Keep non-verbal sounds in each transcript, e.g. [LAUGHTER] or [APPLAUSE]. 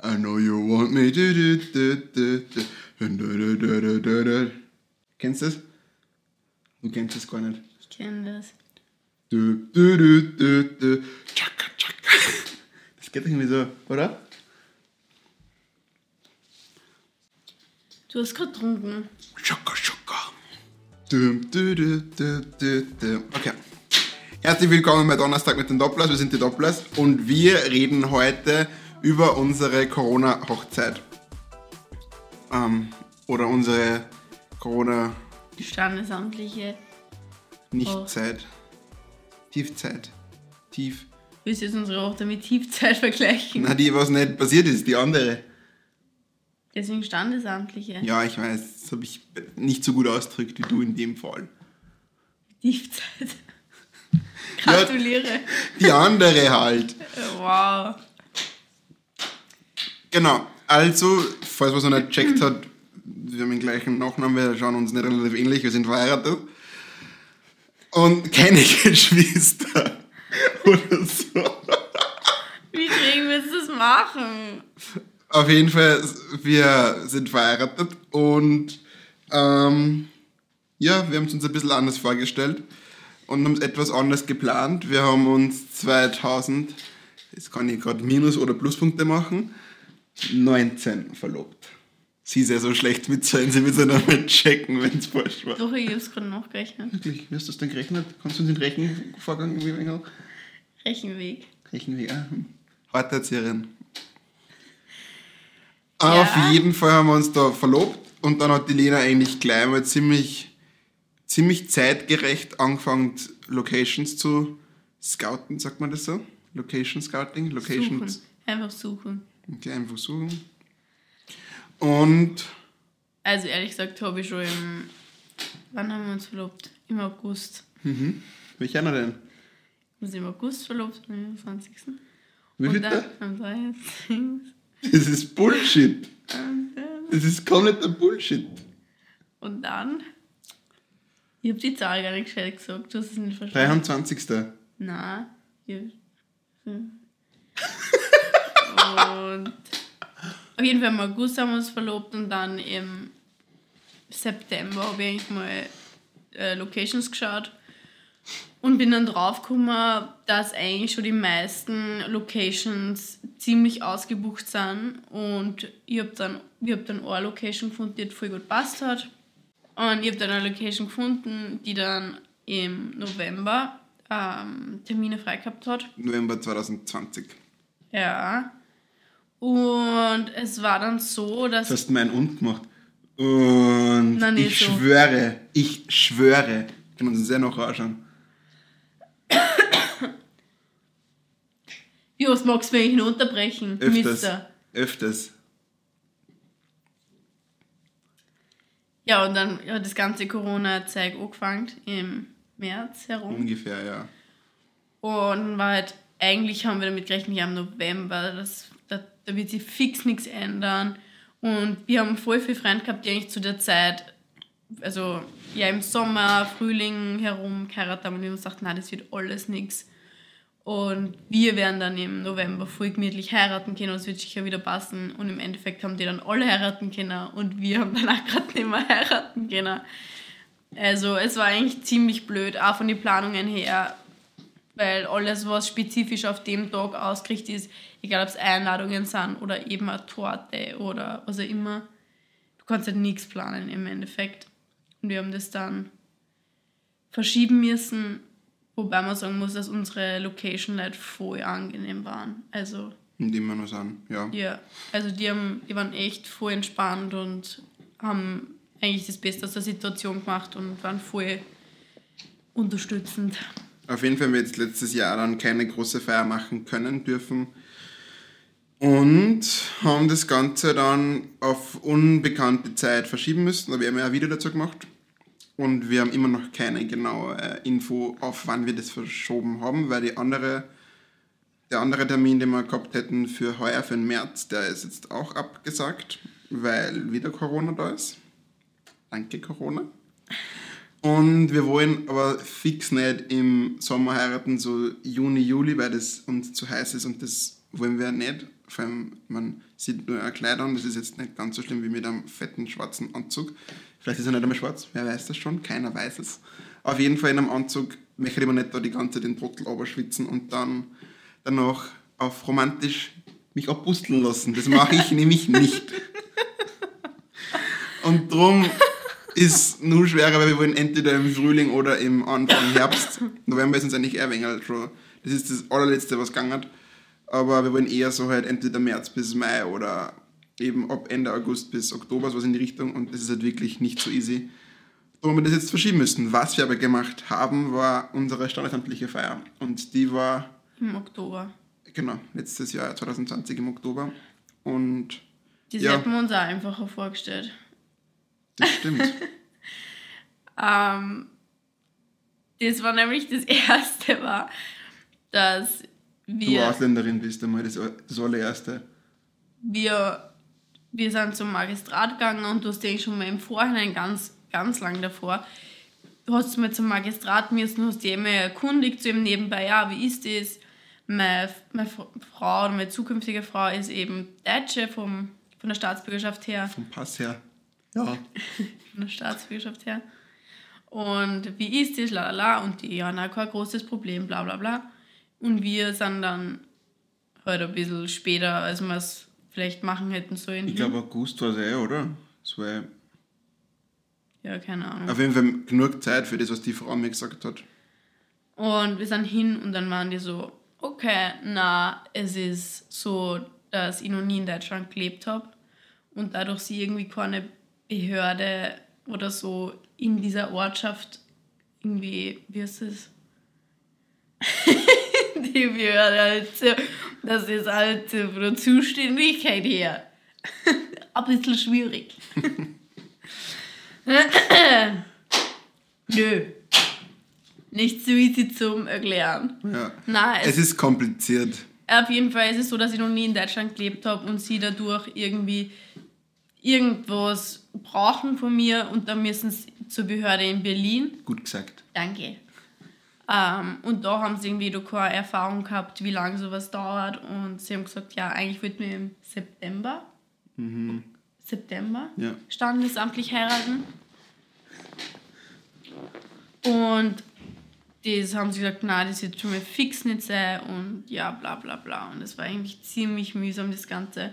I know you want me. Kennst du das? Du kennst das gar nicht. Ich kenne das. Das geht irgendwie so, oder? Du hast gerade getrunken. Du, du. Okay. Herzlich willkommen bei Donnerstag mit den Dopplers. Wir sind die Dopplers und wir reden heute über unsere Corona-Hochzeit. Ähm, oder unsere Standesamtliche. Corona-Nichtzeit. Tiefzeit. Tief. Willst du jetzt unsere Hochzeit mit Tiefzeit vergleichen? Na, die, was nicht passiert ist, die andere. Deswegen Standesamtliche. Ja, ich weiß, das habe ich nicht so gut ausgedrückt wie du in dem Fall. Tiefzeit. [LAUGHS] Gratuliere. Die andere halt. Wow. Genau, also, falls man es noch nicht gecheckt hat, wir haben den gleichen Nachnamen, wir schauen uns nicht relativ ähnlich, wir sind verheiratet. Und keine [LAUGHS] Geschwister. Oder so. Wie kriegen wir jetzt das machen? Auf jeden Fall, wir sind verheiratet und ähm, ja, wir haben es uns ein bisschen anders vorgestellt und haben es etwas anders geplant. Wir haben uns 2000, jetzt kann ich gerade Minus- oder Pluspunkte machen, 19 verlobt. Sie ist ja so schlecht mit Zahlen, sie wird es ja noch mal checken, wenn es falsch war. Doch, ich hab's gerade nachgerechnet. Wirklich, wie hast du das denn gerechnet? Kannst du uns den Rechenvorgang irgendwie weiter? Rechenweg. Rechenweg, ah, hm. Horterzieherin. Ja. Auf jeden Fall haben wir uns da verlobt und dann hat die Lena eigentlich gleich mal ziemlich, ziemlich zeitgerecht angefangen, Locations zu scouten, sagt man das so? Location Scouting? Locations. Suchen. Einfach suchen. Okay, einfach suchen. Und Also ehrlich gesagt habe ich schon im... Wann haben wir uns verlobt? Im August. welcher einer denn? Wir sind im August verlobt, am 20. Wie Und dann am 30. Das ist Bullshit. Das ist kompletter Bullshit. Und dann... Ich habe die Zahl gar nicht gescheit gesagt, du hast es nicht verstanden. 23. Nein. Ich- hm. [LAUGHS] und auf jeden Fall im August haben wir uns verlobt und dann im September habe ich eigentlich mal äh, Locations geschaut und bin dann draufgekommen, dass eigentlich schon die meisten Locations ziemlich ausgebucht sind und ich habe dann, ich hab dann eine Location gefunden, die voll gut passt hat und ich habe dann eine Location gefunden, die dann im November ähm, Termine frei gehabt hat. November 2020. Ja. Und es war dann so, dass. Das hast mein Und gemacht. Und nicht ich so. schwöre, ich schwöre, können uns sehr noch anschauen. [COUGHS] Wie oft magst du mich unterbrechen, Öfters. Mister? Öfters. Ja, und dann hat das ganze Corona-Zeug angefangen im März herum. Ungefähr, ja. Und war halt, eigentlich haben wir damit gerechnet, ja, im November, das, da, da wird sich fix nichts ändern. Und wir haben voll viele Freunde gehabt, die eigentlich zu der Zeit, also ja im Sommer, Frühling herum geheiratet haben und wir haben gesagt, nein, das wird alles nichts. Und wir werden dann im November voll gemütlich heiraten können und es wird sicher wieder passen. Und im Endeffekt haben die dann alle heiraten können und wir haben dann auch gerade nicht mehr heiraten können. Also es war eigentlich ziemlich blöd, auch von den Planungen her, weil alles, was spezifisch auf dem Tag ausgerichtet ist, egal ob es Einladungen sind oder eben eine Torte oder was auch immer, du kannst halt nichts planen im Endeffekt. Und wir haben das dann verschieben müssen, wobei man sagen muss, dass unsere Location halt voll angenehm waren. Also dem wir noch sind, ja. ja, also die, haben, die waren echt voll entspannt und haben eigentlich das Beste aus der Situation gemacht und waren voll unterstützend. Auf jeden Fall haben wir jetzt letztes Jahr dann keine große Feier machen können dürfen. Und haben das Ganze dann auf unbekannte Zeit verschieben müssen. Da haben wir ja ein Video dazu gemacht. Und wir haben immer noch keine genaue äh, Info, auf wann wir das verschoben haben, weil die andere, der andere Termin, den wir gehabt hätten für heuer, für den März, der ist jetzt auch abgesagt, weil wieder Corona da ist. Danke, Corona. Und wir wollen aber fix nicht im Sommer heiraten, so Juni, Juli, weil das uns zu heiß ist und das wollen wir nicht. Vor allem, man sieht nur ein Kleid an, das ist jetzt nicht ganz so schlimm wie mit einem fetten schwarzen Anzug. Vielleicht ist er nicht einmal schwarz, wer weiß das schon, keiner weiß es. Auf jeden Fall in einem Anzug möchte ich aber nicht da die ganze Zeit den Trottel schwitzen und dann danach auf romantisch mich abbusteln lassen. Das mache ich [LAUGHS] nämlich nicht. Und darum ist nur schwerer, weil wir wollen entweder im Frühling oder im Anfang Herbst. November ist uns eigentlich eher weniger schon. Das ist das allerletzte, was gegangen hat. Aber wir wollen eher so halt entweder März bis Mai oder eben ab Ende August bis Oktober, sowas in die Richtung. Und das ist halt wirklich nicht so easy. Darum wir das jetzt verschieben müssen. Was wir aber gemacht haben, war unsere standesamtliche Feier. Und die war. Im Oktober. Genau, letztes Jahr 2020 im Oktober. Und. Das ja, hätten wir uns auch einfacher vorgestellt. Das stimmt. [LAUGHS] ähm, das war nämlich das [LAUGHS] erste war, dass wir. Du Ausländerin bist einmal das, das allererste. Wir, wir sind zum Magistrat gegangen und du hast dich schon mal im Vorhinein ganz ganz lang davor. Du hast mal zum Magistrat müssen, hast dich immer erkundigt, so eben nebenbei, ja, wie ist das? Meine, meine Frau oder meine zukünftige Frau ist eben Deutsche vom, von der Staatsbürgerschaft her. Vom Pass her. Ja. [LAUGHS] von der Staatsbürgerschaft her. Und wie ist das? Lalala. Und die, ja, na, kein großes Problem, bla bla bla. Und wir sind dann halt ein bisschen später, als wir es vielleicht machen hätten sollen. Ich glaube, August war es eh, oder? Es war ja, keine Ahnung. Auf jeden Fall genug Zeit für das, was die Frau mir gesagt hat. Und wir sind hin und dann waren die so, okay, na, es ist so, dass ich noch nie in Deutschland gelebt habe und dadurch sie irgendwie keine Behörde oder so in dieser Ortschaft irgendwie, wie heißt das? [LAUGHS] die Behörde halt so, das ist halt von der Zuständigkeit her ein bisschen schwierig. Nö. Nicht so easy zum Erklären. Ja. Nein, es, es, ist kompliziert. Auf jeden Fall ist es so, dass ich noch nie in Deutschland gelebt habe und sie dadurch irgendwie irgendwas brauchen von mir und dann müssen sie zur Behörde in Berlin. Gut gesagt. Danke. Ähm, und da haben sie irgendwie keine Erfahrung gehabt, wie lange sowas dauert und sie haben gesagt, ja, eigentlich wollten wir im September. Mhm. September ja. standesamtlich heiraten. Und das haben sie gesagt, nein, das wird schon mal fix nicht sein und ja, bla bla bla. Und es war eigentlich ziemlich mühsam, das Ganze.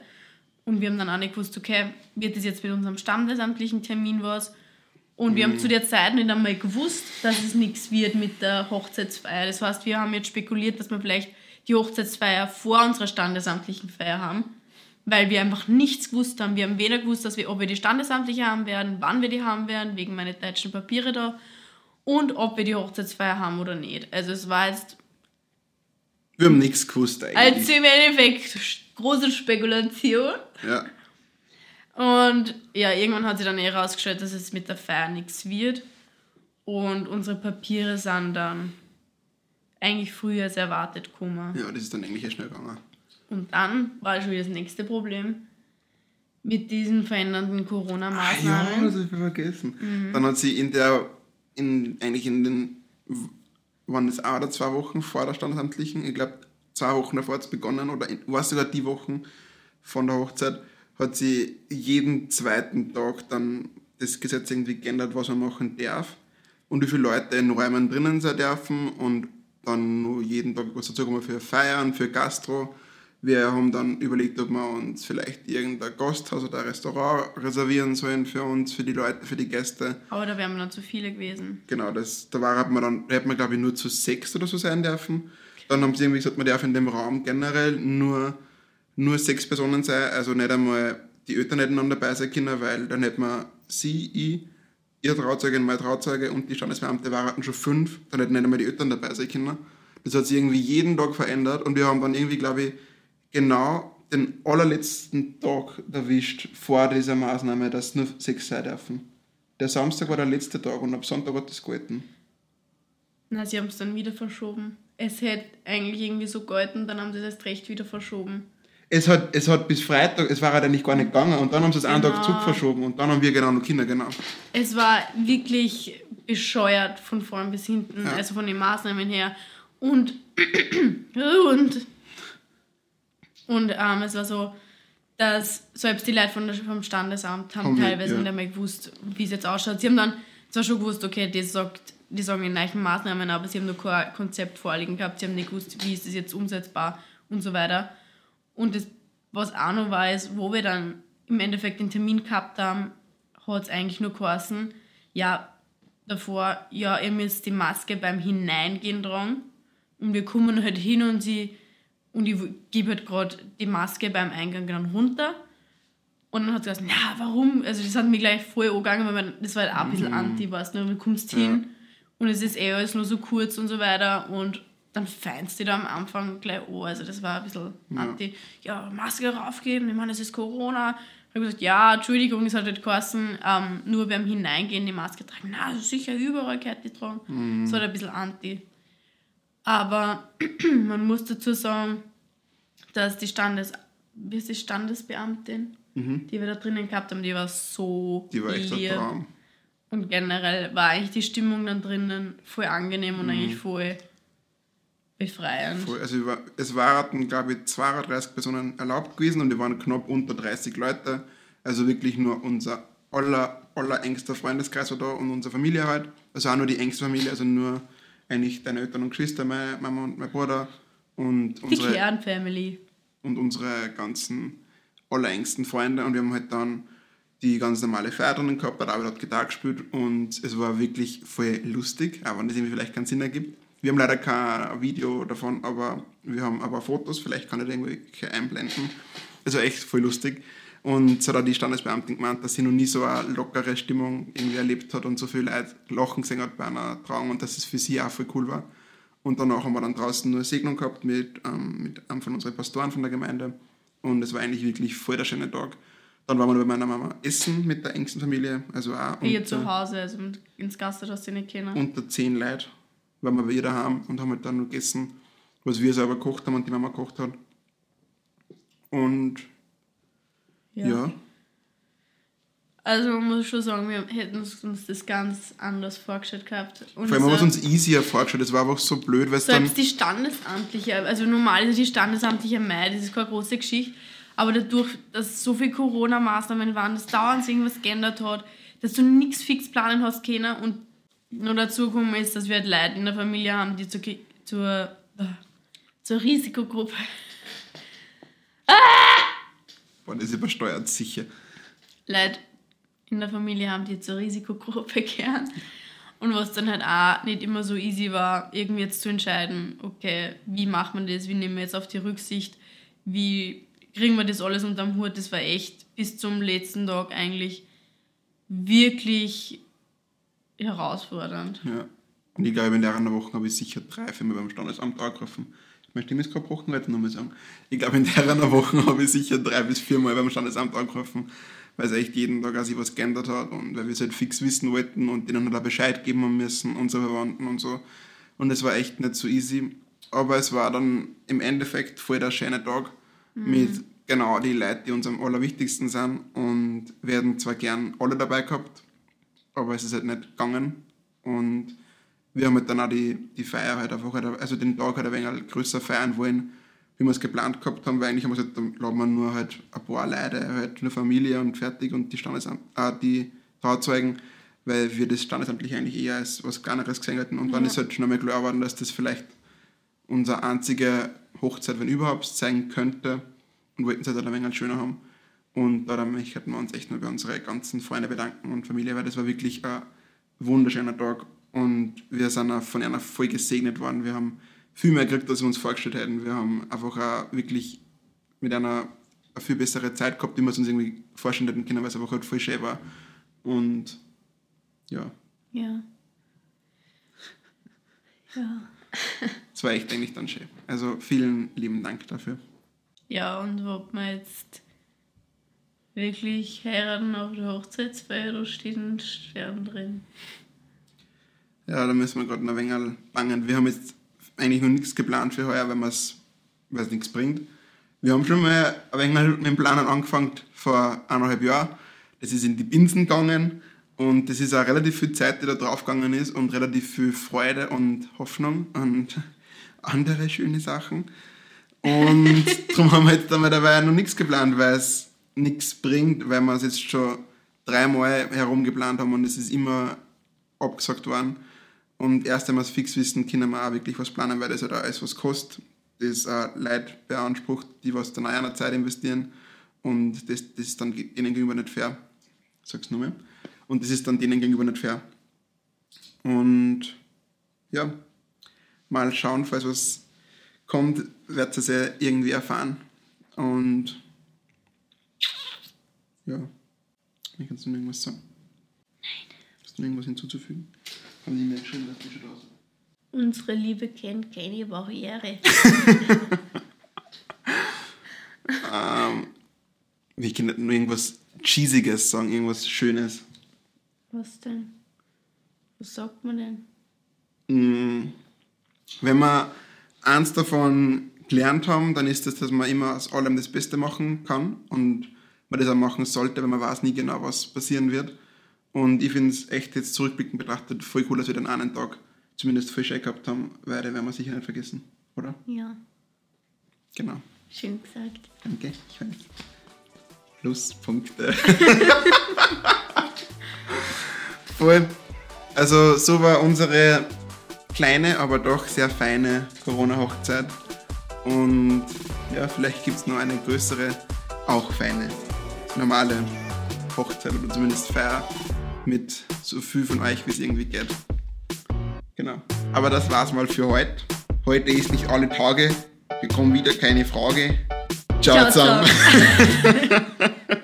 Und wir haben dann auch nicht gewusst, okay, wird das jetzt mit unserem standesamtlichen Termin was? Und wir mhm. haben zu der Zeit nicht einmal gewusst, dass es nichts wird mit der Hochzeitsfeier. Das heißt, wir haben jetzt spekuliert, dass wir vielleicht die Hochzeitsfeier vor unserer standesamtlichen Feier haben weil wir einfach nichts gewusst haben. Wir haben weder gewusst, dass wir, ob wir die standesamtliche haben werden, wann wir die haben werden, wegen meiner deutschen Papiere da, und ob wir die Hochzeitsfeier haben oder nicht. Also es war jetzt... Wir haben nichts gewusst eigentlich. Also im Endeffekt große Spekulation. Ja. Und ja, irgendwann hat sich dann eh rausgestellt, dass es mit der Feier nichts wird. Und unsere Papiere sind dann eigentlich früher als erwartet gekommen. Ja, das ist dann eigentlich ja schnell gegangen. Und dann war schon wieder das nächste Problem mit diesen verändernden Corona-Maßnahmen. Ah, ja, das habe ich vergessen. Mhm. Dann hat sie in der, in, eigentlich in den, waren es auch oder zwei Wochen vor der Standesamtlichen, ich glaube zwei Wochen davor hat es begonnen, oder war sogar die Wochen von der Hochzeit, hat sie jeden zweiten Tag dann das Gesetz irgendwie geändert, was man machen darf und wie viele Leute in Räumen drinnen sein dürfen und dann nur jeden Tag was dazu kommen für Feiern, für Gastro wir haben dann überlegt, ob wir uns vielleicht irgendein Gasthaus oder ein Restaurant reservieren sollen für uns, für die Leute, für die Gäste. Aber da wären wir dann zu viele gewesen. Genau, das, da war, hat man dann, hätte man glaube ich nur zu sechs oder so sein dürfen. Dann haben sie irgendwie gesagt, man darf in dem Raum generell nur, nur sechs Personen sein, also nicht einmal die Eltern nebeneinander dabei sein können, weil dann hätte man sie, ich, ihr Trauzeugin, mein Trauzeuge und die Standesbeamte waren schon fünf, dann hätten nicht einmal die Eltern dabei sein können. Das hat sich irgendwie jeden Tag verändert und wir haben dann irgendwie, glaube ich, genau den allerletzten Tag erwischt vor dieser Maßnahme, dass nur sechs sein dürfen. Der Samstag war der letzte Tag und ab Sonntag hat das gehalten. Na, sie haben es dann wieder verschoben. Es hätte eigentlich irgendwie so gehalten, dann haben sie es erst recht wieder verschoben. Es hat, es hat bis Freitag, es war halt eigentlich gar nicht gegangen und dann haben sie es einen Tag Genau. Zug verschoben und dann haben wir genau noch Kinder, genau. Es war wirklich bescheuert von vorn bis hinten, Ja. also von den Maßnahmen her. Und, und, und ähm, es war so, dass selbst die Leute von der, vom Standesamt haben Haben teilweise ja. nicht mehr gewusst, wie es jetzt ausschaut. Sie haben dann zwar schon gewusst, okay, die, sagt, die sagen die gleichen Maßnahmen, aber sie haben noch kein Konzept vorliegen gehabt, sie haben nicht gewusst, wie ist das jetzt umsetzbar und so weiter. Und das, was auch noch war, ist, wo wir dann im Endeffekt den Termin gehabt haben, hat es eigentlich nur geheißen, ja, davor, ja, ihr müsst die Maske beim Hineingehen tragen. Und wir kommen halt hin und sie, und ich gebe halt gerade die Maske beim Eingang dann runter. Und dann hat sie gesagt, na, warum? Also das hat mich gleich voll angegangen, weil man, das war halt auch ein bisschen anti, weißt du, du kommst hin und es ist eh alles nur so kurz und so weiter und dann feinst du da am Anfang gleich an. Also das war ein bisschen anti. Ja, Maske raufgeben, ich meine, es ist Corona. Ich habe gesagt, ja, Entschuldigung, es hat halt geheißen, ähm, nur beim Hineingehen die Maske tragen. Na, also sicher, überall gehört die tragen. Das war ein bisschen anti. Aber [CLEARS THROAT] man muss dazu sagen, dass die Standes, wie ist die Standesbeamtin, die wir da drinnen gehabt haben, die war so Die war echt ein lieb. Traum. Und generell war eigentlich die Stimmung dann drinnen voll angenehm und eigentlich voll befreiend. Voll. Also es waren, glaube ich, 32 Personen erlaubt gewesen und wir waren knapp unter 30 Leute. Also wirklich nur unser aller, aller engster Freundeskreis war da und unsere Familie halt. Also auch nur die engste Familie, also nur eigentlich deine Eltern und Geschwister, meine Mama und mein Bruder und Die unsere, Kernfamily. und unsere ganzen allerengsten Freunde. Und wir haben halt dann die ganz normale Feier drinnen gehabt, der David hat Gitarre gespielt und es war wirklich voll lustig, auch wenn das irgendwie vielleicht keinen Sinn ergibt. Wir haben leider kein Video davon, aber wir haben aber Fotos, vielleicht kann ich da irgendwelche einblenden. War echt voll lustig. Und es hat auch die Standesbeamtin gemeint, dass sie noch nie so eine lockere Stimmung irgendwie erlebt hat und so viele Leute lachen gesehen hat bei einer Trauung und dass es für sie auch voll cool war. Und danach haben wir dann draußen nur eine Segnung gehabt mit, ähm, mit einem von unseren Pastoren von der Gemeinde. Und es war eigentlich wirklich voll der schöne Tag. Dann waren wir bei meiner Mama essen mit der engsten Familie. Also auch Hier unter, zu Hause, also ins Gasthaus hast du nicht kennen. unter zehn Leute waren wir bei ihr daheim und haben halt dann noch gegessen, was wir selber gekocht haben und die Mama gekocht hat. Und ja, Also man muss schon sagen, wir hätten uns das ganz anders vorgestellt gehabt. Und vor allem haben wir es uns easier vorgestellt. Es war einfach so blöd, weil es dann... Selbst die standesamtliche, also normal ist die standesamtliche Mai, das ist keine große Geschichte, aber dadurch, dass so viele Corona-Maßnahmen waren, dass dauernd sich irgendwas geändert hat, dass du nichts fix planen hast können und nur dazu gekommen ist, dass wir halt Leute in der Familie haben, die zur, zur, äh, zur Risikogruppe. [LAUGHS] Boah, das übersteuert sicher. Leute in der Familie haben, die zur Risikogruppe [LAUGHS] gehören. Und was dann halt auch nicht immer so easy war, irgendwie jetzt zu entscheiden, okay, wie macht man das, wie nehmen wir jetzt auf die Rücksicht, wie kriegen wir das alles unterm Hut, das war echt bis zum letzten Tag eigentlich wirklich herausfordernd. Ja. Und ich glaube, in der einer Woche habe ich sicher drei Filme beim Standesamt angerufen. Meine Stimme ist gerade gebrochen, wollte ich nochmal sagen. Ich glaube, in der einer Woche [LAUGHS] habe ich sicher drei bis vier Mal beim Standesamt angerufen, weil es echt jeden Tag sich was geändert hat und weil wir es halt fix wissen wollten und denen halt auch Bescheid geben haben müssen, unsere Verwandten und so. Und es war echt nicht so easy. Aber es war dann im Endeffekt voll der schöne Tag mit genau die Leuten, die uns am allerwichtigsten sind und wir hätten zwar gern alle dabei gehabt, aber es ist halt nicht gegangen. Und wir haben halt dann auch die, die Feier halt einfach, halt, also den Tag halt ein wenig größer feiern wollen, wie wir es geplant gehabt haben, weil eigentlich haben wir gesagt, dann laden wir nur halt ein paar Leute, halt nur Familie und fertig und die Standesamt, äh, die Trauzeugen, weil wir das standesamtlich eigentlich eher als was Kleineres gesehen hätten. Und dann ist halt schon einmal klar geworden, dass das vielleicht unsere einzige Hochzeit, wenn überhaupt, sein könnte und wollten es halt ein wenig schöner haben. Und da möchten wir uns echt nur bei unsere ganzen Freunde bedanken und Familie, weil das war wirklich ein wunderschöner Tag und wir sind auch von einer voll gesegnet worden. Wir haben viel mehr gekriegt, als wir uns vorgestellt hätten. Wir haben einfach auch wirklich mit einer eine viel bessere Zeit gehabt, die wir uns irgendwie vorstellen hätten können, weil es einfach halt voll schön war. Und ja, Ja. Ja. es war echt eigentlich dann schön. Also vielen lieben Dank dafür. Ja, und ob wir jetzt wirklich heiraten auf der Hochzeitsfeier, da steht ein Stern drin. Ja, da müssen wir gerade noch ein wenig bangen. Wir haben jetzt eigentlich noch nichts geplant für heuer, weil es nichts bringt. Wir haben schon mal ein wenig mit dem Planen angefangen vor eineinhalb Jahren. Das ist in die Binsen gegangen und das ist auch relativ viel Zeit, die da draufgegangen ist und relativ viel Freude und Hoffnung und [LAUGHS] andere schöne Sachen. Und [LAUGHS] darum haben wir jetzt dabei noch nichts geplant, weil es nichts bringt, weil wir es jetzt schon dreimal herumgeplant haben und es ist immer abgesagt worden. Und erst wenn wir es fix wissen, können wir auch wirklich was planen, weil das halt alles was kostet. Das äh, Leute beansprucht, die was dann auch einer Zeit investieren. Und das, das ist dann denen gegenüber nicht fair. Sag's nur mehr. Und das ist dann denen gegenüber nicht fair. Und ja, mal schauen, falls was kommt, werdet ihr es ja irgendwie erfahren. Und ja, wie kannst du noch irgendwas sagen? Nein. Hast du noch irgendwas hinzuzufügen? Haben die mir geschrieben, dass die schon da sind? Unsere Liebe kennt keine Barriere. ähm, ich kann nicht nur irgendwas Cheesiges sagen, irgendwas Schönes. Was denn? Was sagt man denn? Mm, wenn wir eins davon gelernt haben, dann ist es, das, dass man immer aus allem das Beste machen kann und man das auch machen sollte, weil man weiß nie genau, was passieren wird. Und ich finde es echt jetzt zurückblickend betrachtet voll cool, dass wir den einen Tag zumindest voll schön gehabt haben, weil den werden wir sicher nicht vergessen, oder? Ja. Genau. Schön gesagt. Danke, ich weiß. Pluspunkte. [LAUGHS] voll. Also so war unsere kleine, aber doch sehr feine Corona-Hochzeit. Und ja, vielleicht gibt es noch eine größere, auch feine, normale Hochzeit oder zumindest Feier mit so viel von euch, wie es irgendwie geht. Genau. Aber das war's mal für heute. Heute ist nicht alle Tage. Wir kommen wieder keine Frage. Ciao, Ciao zusammen. [LAUGHS]